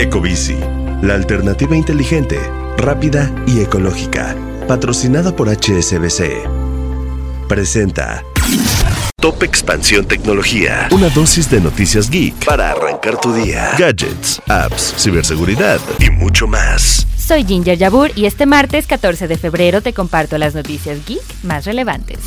Ecobici, la alternativa inteligente, rápida y ecológica. Patrocinada por HSBC. Presenta Top Expansión Tecnología. Una dosis de noticias geek para arrancar tu día. Gadgets, apps, ciberseguridad y mucho más. Soy Ginger Yabur y este martes 14 de febrero te comparto las noticias geek más relevantes.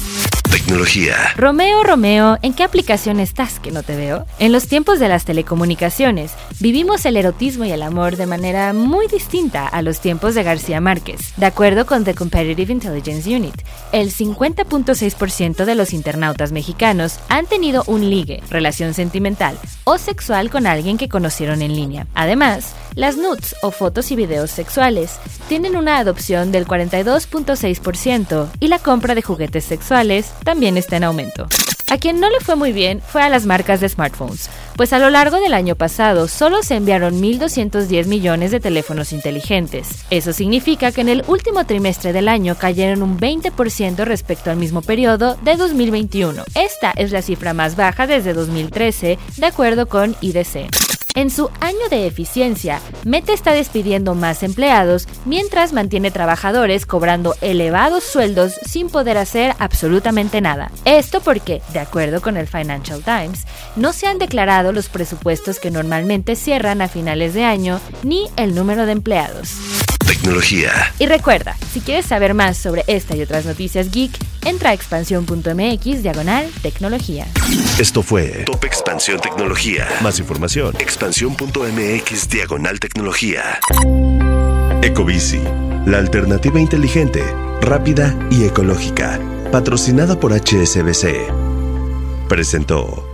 Tecnología. Romeo, Romeo, ¿en qué aplicación estás que no te veo? En los tiempos de las telecomunicaciones, vivimos el erotismo y el amor de manera muy distinta a los tiempos de García Márquez. De acuerdo con The Competitive Intelligence Unit, el 50.6% de los internautas mexicanos han tenido un ligue, relación sentimental o sexual con alguien que conocieron en línea. Además, las nudes o fotos y videos sexuales tienen una adopción del 42.6% y la compra de juguetes sexuales también está en aumento. A quien no le fue muy bien fue a las marcas de smartphones, pues a lo largo del año pasado solo se enviaron 1.210 millones de teléfonos inteligentes. Eso significa que en el último trimestre del año cayeron un 20% respecto al mismo periodo de 2021. Esta es la cifra más baja desde 2013, de acuerdo con IDC. En su año de eficiencia, Meta está despidiendo más empleados mientras mantiene trabajadores cobrando elevados sueldos sin poder hacer absolutamente nada. Esto porque, de acuerdo con el Financial Times, no se han declarado los presupuestos que normalmente cierran a finales de año ni el número de empleados. Tecnología. Y recuerda, si quieres saber más sobre esta y otras noticias geek, entra a expansión.mx diagonal tecnología. Esto fue Top Expansión Tecnología. Más información. Expansión.mx diagonal tecnología. Ecobici, la alternativa inteligente, rápida y ecológica. Patrocinada por HSBC. Presentó.